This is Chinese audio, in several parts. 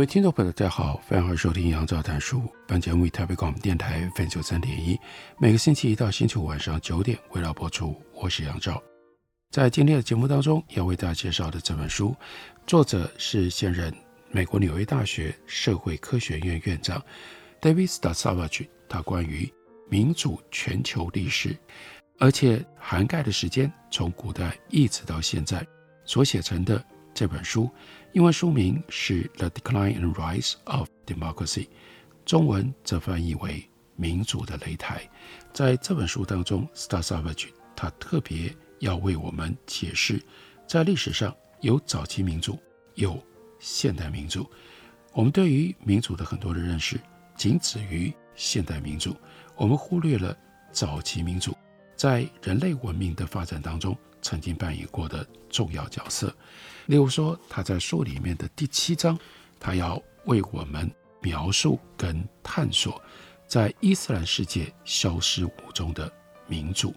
各位听众朋友，大家好，欢迎收听杨照谈书。本节目以台北广播电台 FM 九三点一，每个星期一到星期五晚上九点为大家播出。我是杨照，在今天的节目当中要为大家介绍的这本书，作者是现任美国纽约大学社会科学院院长 David Star Savage。他关于民主全球历史，而且涵盖的时间从古代一直到现在所写成的这本书。英文书名是《The Decline and Rise of Democracy》，中文则翻译为《民主的擂台》。在这本书当中，Stasavage 他特别要为我们解释，在历史上有早期民主，有现代民主。我们对于民主的很多的认识，仅止于现代民主，我们忽略了早期民主在人类文明的发展当中曾经扮演过的重要角色。例如说，他在书里面的第七章，他要为我们描述跟探索在伊斯兰世界消失无踪的民主。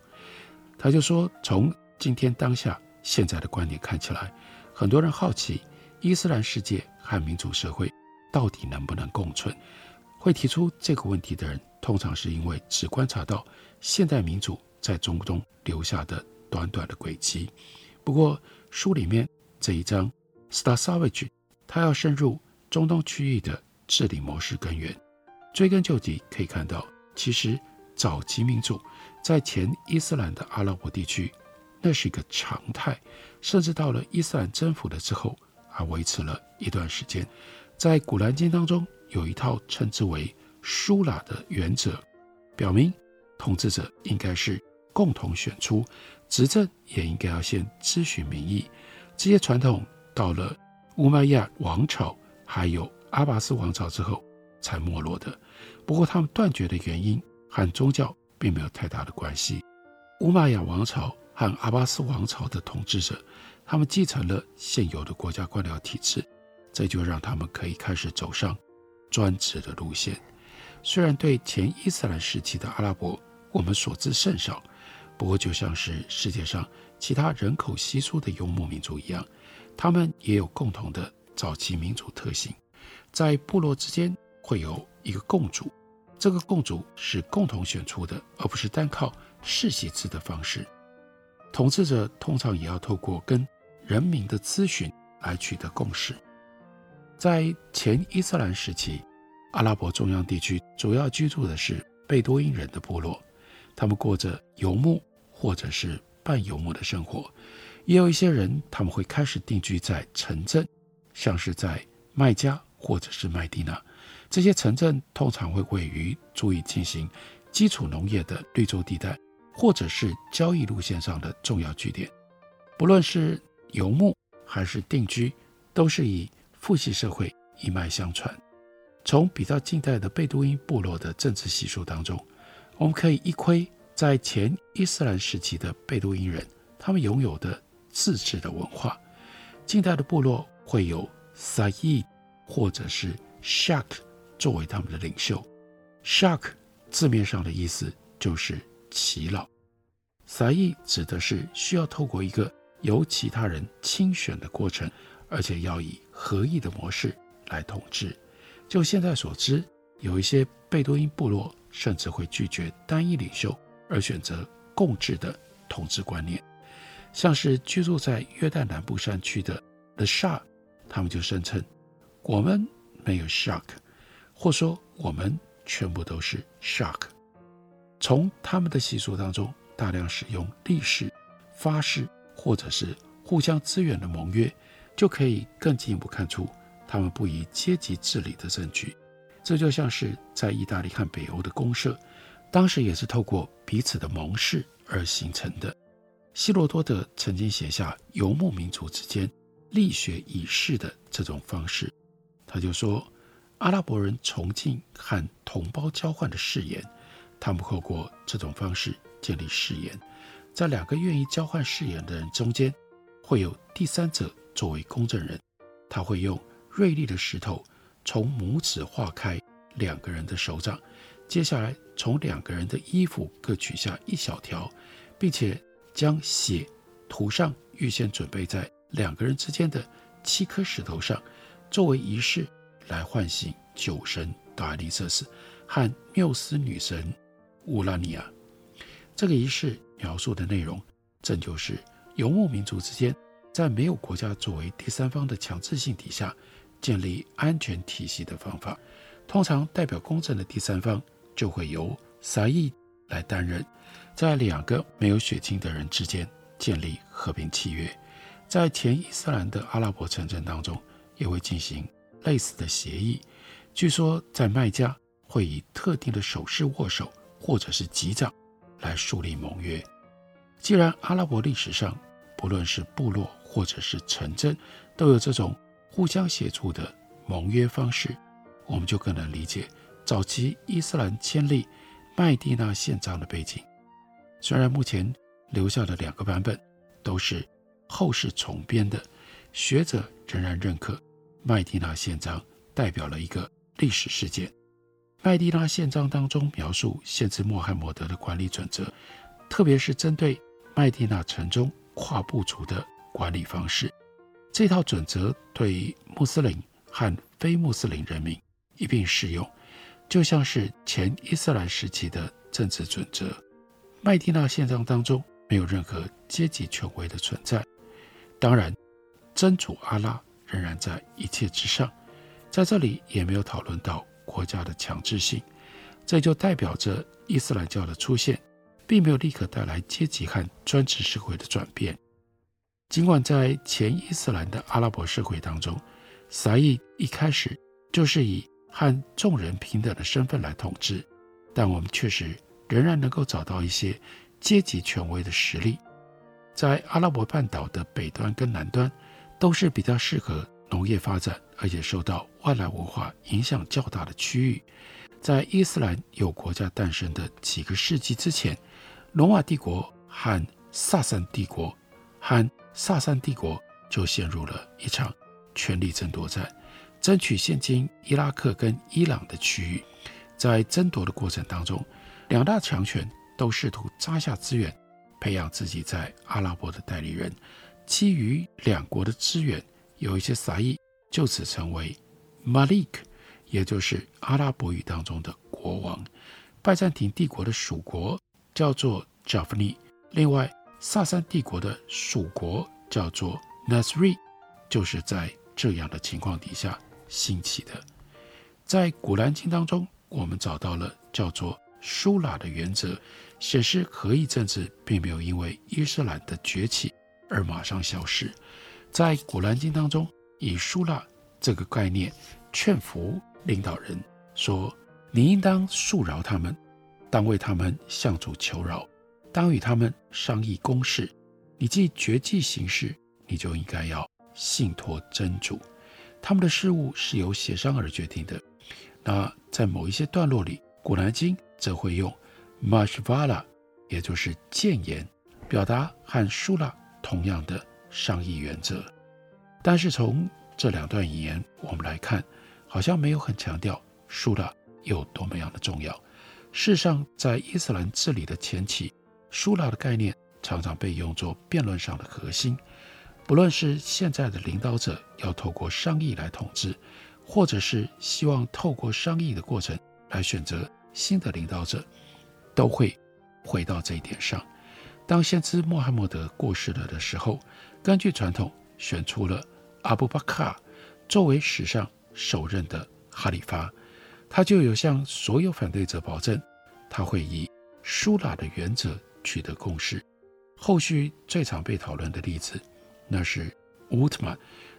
他就说，从今天当下现在的观点看起来，很多人好奇伊斯兰世界和民主社会到底能不能共存。会提出这个问题的人，通常是因为只观察到现代民主在中东留下的短短的轨迹。不过书里面。这一章，Star Savage，他要深入中东区域的治理模式根源，追根究底，可以看到，其实早期民主在前伊斯兰的阿拉伯地区，那是一个常态，甚至到了伊斯兰征服了之后，还维持了一段时间。在古兰经当中，有一套称之为舒拉的原则，表明统治者应该是共同选出，执政也应该要先咨询民意。这些传统到了乌麦亚王朝还有阿拔斯王朝之后才没落的。不过，他们断绝的原因和宗教并没有太大的关系。乌麦亚王朝和阿拔斯王朝的统治者，他们继承了现有的国家官僚体制，这就让他们可以开始走上专制的路线。虽然对前伊斯兰时期的阿拉伯我们所知甚少，不过就像是世界上。其他人口稀疏的游牧民族一样，他们也有共同的早期民族特性。在部落之间会有一个共主，这个共主是共同选出的，而不是单靠世袭制的方式。统治者通常也要透过跟人民的咨询来取得共识。在前伊斯兰时期，阿拉伯中央地区主要居住的是贝多因人的部落，他们过着游牧或者是。半游牧的生活，也有一些人他们会开始定居在城镇，像是在麦加或者是麦地那。这些城镇通常会位于足以进行基础农业的绿洲地带，或者是交易路线上的重要据点。不论是游牧还是定居，都是以父系社会一脉相传。从比较近代的贝都因部落的政治习俗当中，我们可以一窥。在前伊斯兰时期的贝都因人，他们拥有的自治的文化。近代的部落会有 Sayyid 或者是 Sheikh 作为他们的领袖。Sheikh 字面上的意思就是耆老。Sayyid 指的是需要透过一个由其他人亲选的过程，而且要以合议的模式来统治。就现在所知，有一些贝都因部落甚至会拒绝单一领袖。而选择共治的统治观念，像是居住在约旦南部山区的 The Shark，他们就声称我们没有 Shark”，或说我们全部都是 Shark”。从他们的习俗当中，大量使用立誓、发誓或者是互相支援的盟约，就可以更进一步看出他们不以阶级治理的证据。这就像是在意大利和北欧的公社。当时也是透过彼此的盟誓而形成的。希罗多德曾经写下游牧民族之间力学仪式的这种方式，他就说，阿拉伯人崇敬和同胞交换的誓言，他们透过这种方式建立誓言，在两个愿意交换誓言的人中间，会有第三者作为公证人，他会用锐利的石头从拇指划开两个人的手掌，接下来从两个人的衣服各取下一小条，并且将血涂上预先准备在两个人之间的七颗石头上，作为仪式来唤醒酒神达利瑟斯和缪斯女神乌拉尼亚。这个仪式描述的内容，正就是游牧民族之间在没有国家作为第三方的强制性底下建立安全体系的方法。通常代表公正的第三方就会由撒义来担任，在两个没有血亲的人之间建立和平契约。在前伊斯兰的阿拉伯城镇当中，也会进行类似的协议。据说，在麦加会以特定的手势握手，或者是击掌，来树立盟约。既然阿拉伯历史上，不论是部落或者是城镇，都有这种互相协助的盟约方式。我们就更能理解早期伊斯兰签立麦地那宪章的背景。虽然目前留下的两个版本都是后世重编的，学者仍然认可麦地那宪章代表了一个历史事件。麦地那宪章当中描述限制穆罕默德的管理准则，特别是针对麦地那城中跨部族的管理方式。这套准则对穆斯林和非穆斯林人民。一并适用，就像是前伊斯兰时期的政治准则。麦地那宪章当中没有任何阶级权威的存在，当然，真主阿拉仍然在一切之上。在这里也没有讨论到国家的强制性，这就代表着伊斯兰教的出现，并没有立刻带来阶级和专制社会的转变。尽管在前伊斯兰的阿拉伯社会当中，撒义一开始就是以和众人平等的身份来统治，但我们确实仍然能够找到一些阶级权威的实例，在阿拉伯半岛的北端跟南端，都是比较适合农业发展，而且受到外来文化影响较大的区域。在伊斯兰有国家诞生的几个世纪之前，罗马帝国和萨珊帝国和萨珊帝国就陷入了一场权力争夺战。争取现今伊拉克跟伊朗的区域，在争夺的过程当中，两大强权都试图扎下资源，培养自己在阿拉伯的代理人。基于两国的资源，有一些撒义就此成为 Malik，也就是阿拉伯语当中的国王。拜占庭帝国的属国叫做 Jafni，另外萨珊帝国的属国叫做 Nasri，就是在这样的情况底下。兴起的，在《古兰经》当中，我们找到了叫做舒拉的原则，显示合议政治并没有因为伊斯兰的崛起而马上消失。在《古兰经》当中，以舒拉这个概念劝服领导人说：“你应当恕饶他们，当为他们向主求饶，当与他们商议公事。你既决计行事，你就应该要信托真主。”他们的事务是由协商而决定的。那在某一些段落里，《古兰经》则会用 mashwara，也就是谏言，表达和舒拉同样的商议原则。但是从这两段引言我们来看，好像没有很强调舒拉有多么样的重要。事实上，在伊斯兰治理的前期，舒拉的概念常常被用作辩论上的核心。不论是现在的领导者要透过商议来统治，或者是希望透过商议的过程来选择新的领导者，都会回到这一点上。当先知穆罕默德过世了的时候，根据传统选出了阿布巴卡作为史上首任的哈里发，他就有向所有反对者保证，他会以舒拉的原则取得共识。后续最常被讨论的例子。那是乌特曼，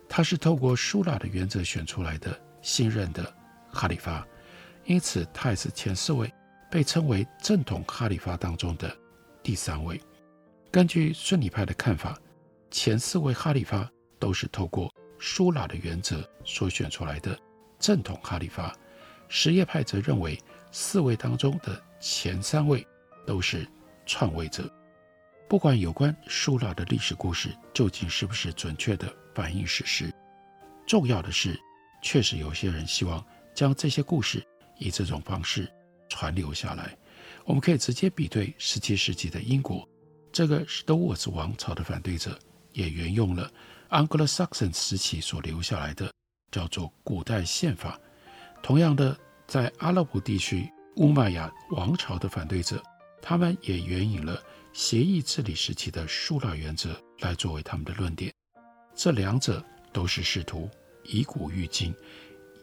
他是透过舒拉的原则选出来的新任的哈里发，因此他也是前四位被称为正统哈里发当中的第三位。根据逊尼派的看法，前四位哈里发都是透过舒拉的原则所选出来的正统哈里发。什叶派则认为，四位当中的前三位都是篡位者。不管有关舒拉的历史故事究竟是不是准确的反映史实，重要的是，确实有些人希望将这些故事以这种方式传留下来。我们可以直接比对17世纪的英国，这个史都沃茨王朝的反对者也沿用了 Anglo-Saxon 时期所留下来的叫做古代宪法。同样的，在阿拉伯地区乌玛雅王朝的反对者，他们也援引了。协议治理时期的舒拉原则来作为他们的论点，这两者都是试图以古喻今，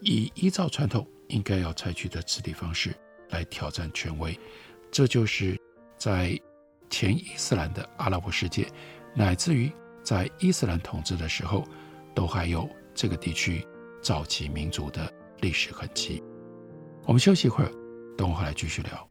以依照传统应该要采取的治理方式来挑战权威。这就是在前伊斯兰的阿拉伯世界，乃至于在伊斯兰统治的时候，都还有这个地区早期民族的历史痕迹。我们休息一会儿，等我回来继续聊。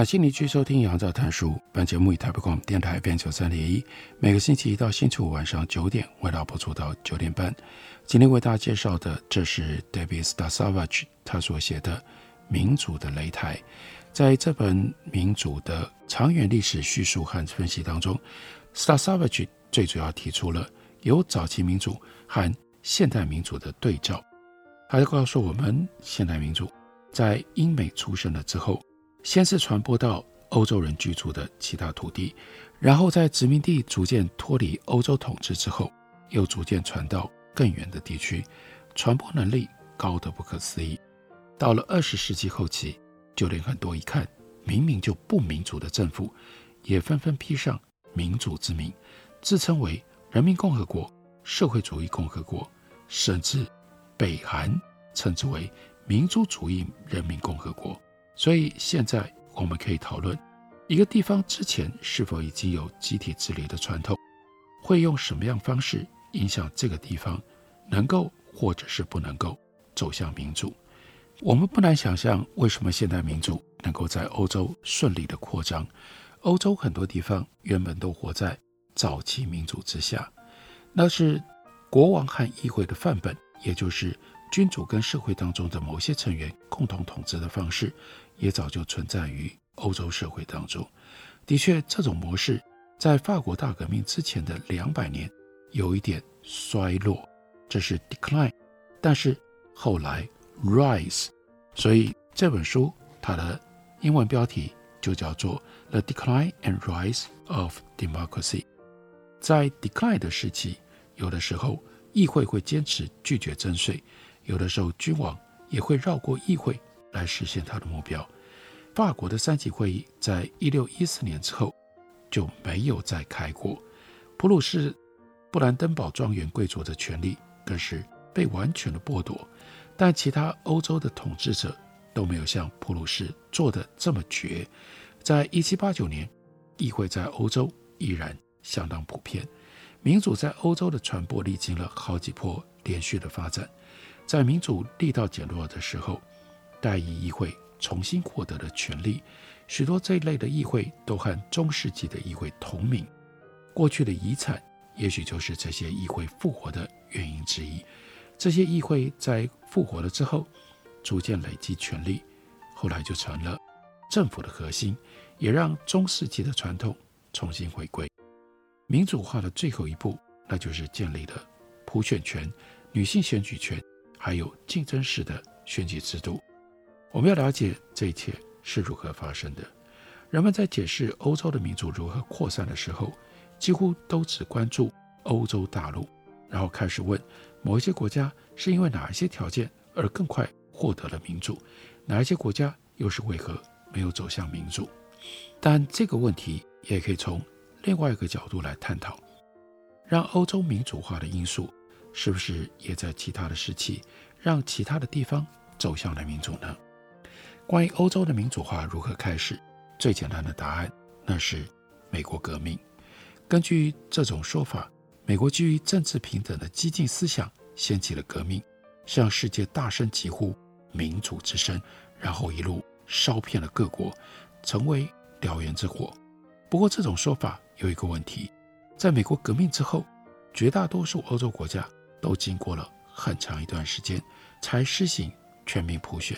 感谢您继续收听《杨照谈书》。本节目以台北广播电台 FM 九三点一，每个星期一到星期五晚上九点，为大家播出到九点半。今天为大家介绍的，这是 David Stasavage 他所写的《民主的擂台》。在这本民主的长远历史叙述和分析当中，Star Savage 最主要提出了有早期民主和现代民主的对照。他就告诉我们，现代民主在英美出生了之后。先是传播到欧洲人居住的其他土地，然后在殖民地逐渐脱离欧洲统治之后，又逐渐传到更远的地区，传播能力高得不可思议。到了二十世纪后期，就连很多一看明明就不民主的政府，也纷纷披上民主之名，自称为人民共和国、社会主义共和国，甚至北韩称之为民族主义人民共和国。所以现在我们可以讨论，一个地方之前是否已经有集体治理的传统，会用什么样方式影响这个地方能够或者是不能够走向民主。我们不难想象，为什么现代民主能够在欧洲顺利的扩张。欧洲很多地方原本都活在早期民主之下，那是国王和议会的范本，也就是君主跟社会当中的某些成员共同统治的方式。也早就存在于欧洲社会当中。的确，这种模式在法国大革命之前的两百年有一点衰落，这是 decline，但是后来 rise。所以这本书它的英文标题就叫做《The Decline and Rise of Democracy》。在 decline 的时期，有的时候议会会坚持拒绝征税，有的时候君王也会绕过议会。来实现他的目标。法国的三级会议在一六一四年之后就没有再开过。普鲁士布兰登堡庄园贵族的权利更是被完全的剥夺，但其他欧洲的统治者都没有像普鲁士做的这么绝。在一七八九年，议会在欧洲依然相当普遍，民主在欧洲的传播历经了好几波连续的发展。在民主力道减弱的时候，代议议会重新获得了权力，许多这一类的议会都和中世纪的议会同名。过去的遗产，也许就是这些议会复活的原因之一。这些议会在复活了之后，逐渐累积权力，后来就成了政府的核心，也让中世纪的传统重新回归。民主化的最后一步，那就是建立了普选权、女性选举权，还有竞争式的选举制度。我们要了解这一切是如何发生的。人们在解释欧洲的民主如何扩散的时候，几乎都只关注欧洲大陆，然后开始问某一些国家是因为哪一些条件而更快获得了民主，哪一些国家又是为何没有走向民主。但这个问题也可以从另外一个角度来探讨：让欧洲民主化的因素是不是也在其他的时期让其他的地方走向了民主呢？关于欧洲的民主化如何开始，最简单的答案那是美国革命。根据这种说法，美国基于政治平等的激进思想掀起了革命，向世界大声疾呼民主之声，然后一路烧遍了各国，成为燎原之火。不过，这种说法有一个问题：在美国革命之后，绝大多数欧洲国家都经过了很长一段时间才施行全民普选。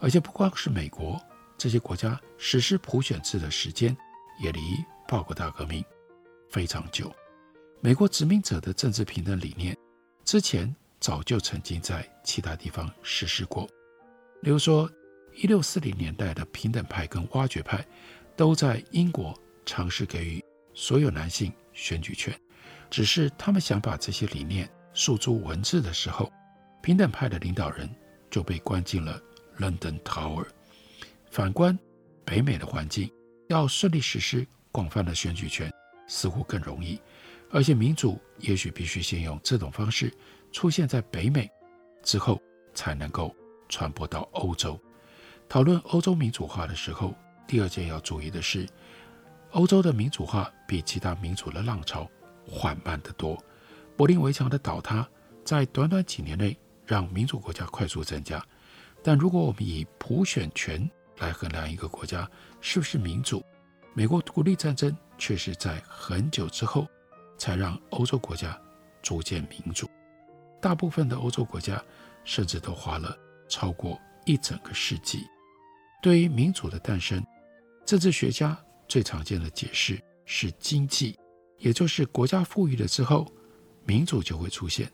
而且不光是美国，这些国家实施普选制的时间也离法国大革命非常久。美国殖民者的政治平等理念之前早就曾经在其他地方实施过。例如说，一六四零年代的平等派跟挖掘派都在英国尝试给予所有男性选举权，只是他们想把这些理念诉诸文字的时候，平等派的领导人就被关进了。London Tower。反观北美的环境，要顺利实施广泛的选举权，似乎更容易。而且民主也许必须先用这种方式出现在北美，之后才能够传播到欧洲。讨论欧洲民主化的时候，第二件要注意的是，欧洲的民主化比其他民主的浪潮缓慢得多。柏林围墙的倒塌，在短短几年内让民主国家快速增加。但如果我们以普选权来衡量一个国家是不是民主，美国独立战争却是在很久之后才让欧洲国家逐渐民主。大部分的欧洲国家甚至都花了超过一整个世纪。对于民主的诞生，政治学家最常见的解释是经济，也就是国家富裕了之后，民主就会出现。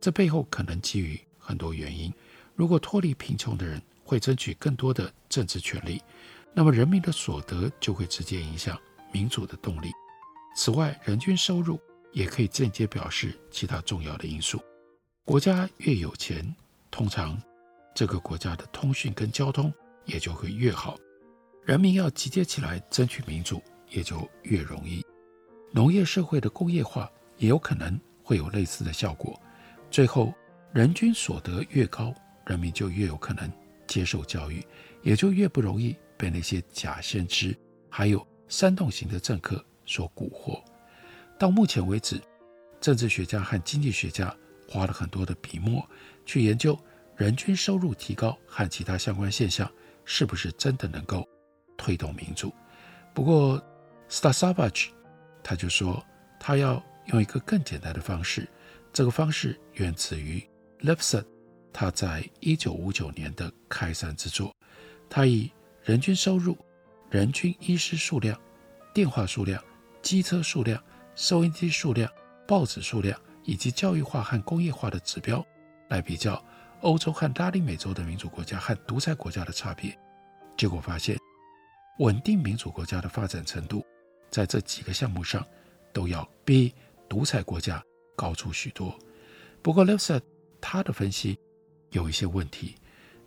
这背后可能基于很多原因。如果脱离贫穷的人会争取更多的政治权利，那么人民的所得就会直接影响民主的动力。此外，人均收入也可以间接表示其他重要的因素。国家越有钱，通常这个国家的通讯跟交通也就会越好，人民要集结起来争取民主也就越容易。农业社会的工业化也有可能会有类似的效果。最后，人均所得越高，人民就越有可能接受教育，也就越不容易被那些假先知还有煽动型的政客所蛊惑。到目前为止，政治学家和经济学家花了很多的笔墨去研究人均收入提高和其他相关现象是不是真的能够推动民主。不过，Star Savage，他就说他要用一个更简单的方式，这个方式源自于 Lifson。他在一九五九年的开山之作，他以人均收入、人均医师数量、电话数量、机车数量、收音机数量、报纸数量以及教育化和工业化的指标来比较欧洲和拉丁美洲的民主国家和独裁国家的差别，结果发现，稳定民主国家的发展程度在这几个项目上都要比独裁国家高出许多。不过 l e f s 他的分析。有一些问题，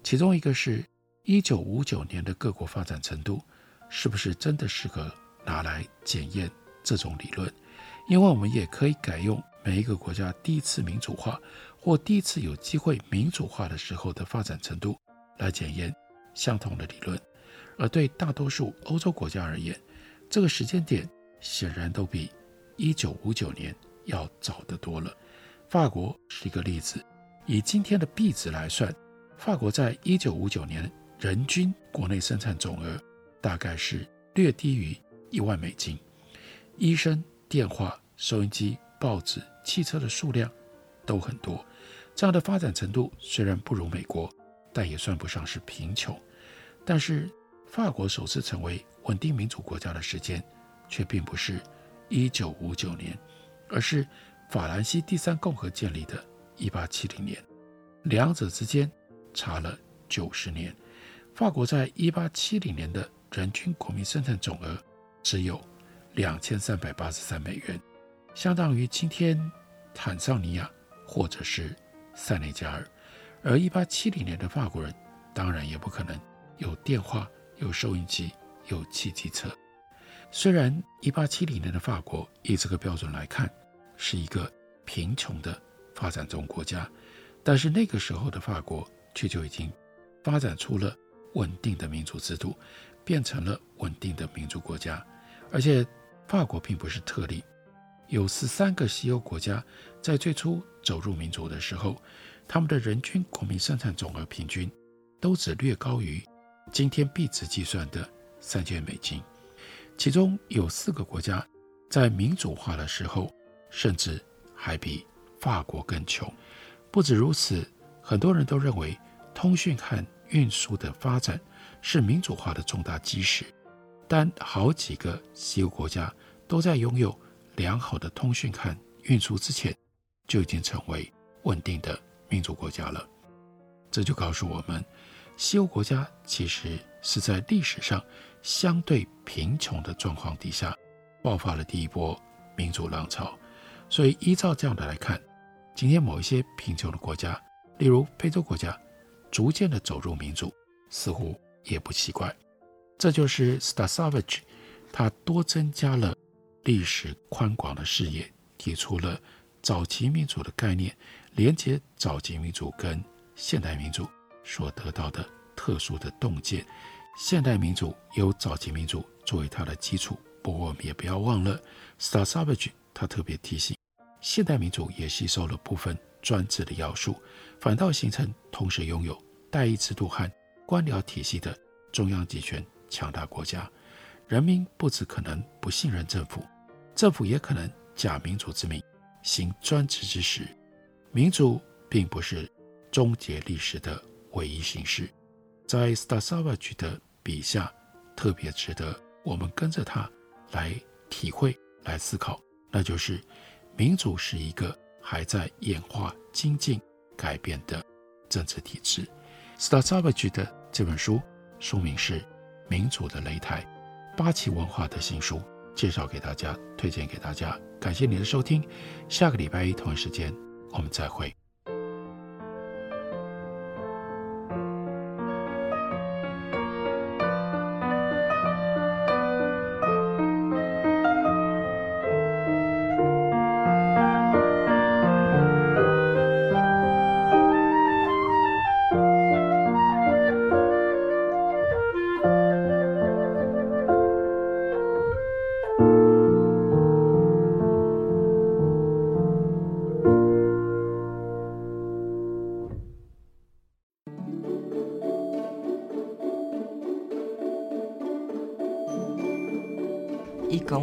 其中一个是一九五九年的各国发展程度，是不是真的适合拿来检验这种理论？因为我们也可以改用每一个国家第一次民主化或第一次有机会民主化的时候的发展程度来检验相同的理论。而对大多数欧洲国家而言，这个时间点显然都比一九五九年要早得多了。法国是一个例子，以今天的币值来算，法国在一九五九年人均国内生产总额大概是略低于一万美金。医生、电话、收音机、报纸、汽车的数量都很多。这样的发展程度虽然不如美国，但也算不上是贫穷。但是法国首次成为稳定民主国家的时间，却并不是一九五九年，而是。法兰西第三共和建立的1870年，两者之间差了九十年。法国在1870年的人均国民生产总额只有两千三百八十三美元，相当于今天坦桑尼亚或者是塞内加尔。而1870年的法国人当然也不可能有电话、有收音机、有汽机车。虽然1870年的法国以这个标准来看，是一个贫穷的发展中国家，但是那个时候的法国却就已经发展出了稳定的民主制度，变成了稳定的民主国家。而且法国并不是特例，有十三个西欧国家在最初走入民主的时候，他们的人均国民生产总额平均都只略高于今天币值计算的三千美金。其中有四个国家在民主化的时候。甚至还比法国更穷。不止如此，很多人都认为通讯和运输的发展是民主化的重大基石。但好几个西欧国家都在拥有良好的通讯和运输之前，就已经成为稳定的民主国家了。这就告诉我们，西欧国家其实是在历史上相对贫穷的状况底下，爆发了第一波民主浪潮。所以，依照这样的来看，今天某一些贫穷的国家，例如非洲国家，逐渐的走入民主，似乎也不奇怪。这就是 Star Savage，他多增加了历史宽广的视野，提出了早期民主的概念，连接早期民主跟现代民主所得到的特殊的洞见。现代民主有早期民主作为它的基础，不过我们也不要忘了 Star Savage，。他特别提醒，现代民主也吸收了部分专制的要素，反倒形成同时拥有代议制度和官僚体系的中央集权强大国家。人民不只可能不信任政府，政府也可能假民主之名行专制之实。民主并不是终结历史的唯一形式。在 Star Savage 的笔下，特别值得我们跟着他来体会、来思考。那就是，民主是一个还在演化、精进、改变的政治体制。，star savage 的这本书书名是《民主的擂台》，八旗文化的新书，介绍给大家，推荐给大家。感谢你的收听，下个礼拜一同一时间我们再会。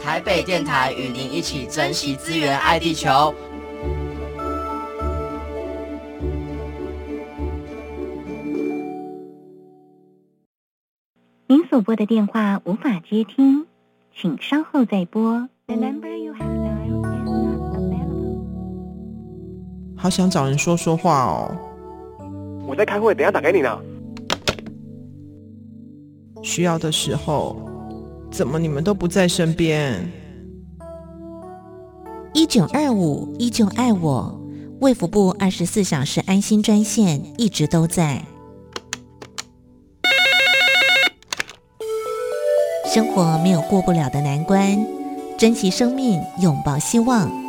台北电台与您一起珍惜资源，爱地球。您所拨的电话无法接听，请稍后再拨。The number you have dialed is not available. 好想找人说说话哦。我在开会，等下打给你呢。需要的时候，怎么你们都不在身边？一九二五依旧爱我，卫福部二十四小时安心专线一直都在。生活没有过不了的难关，珍惜生命，拥抱希望。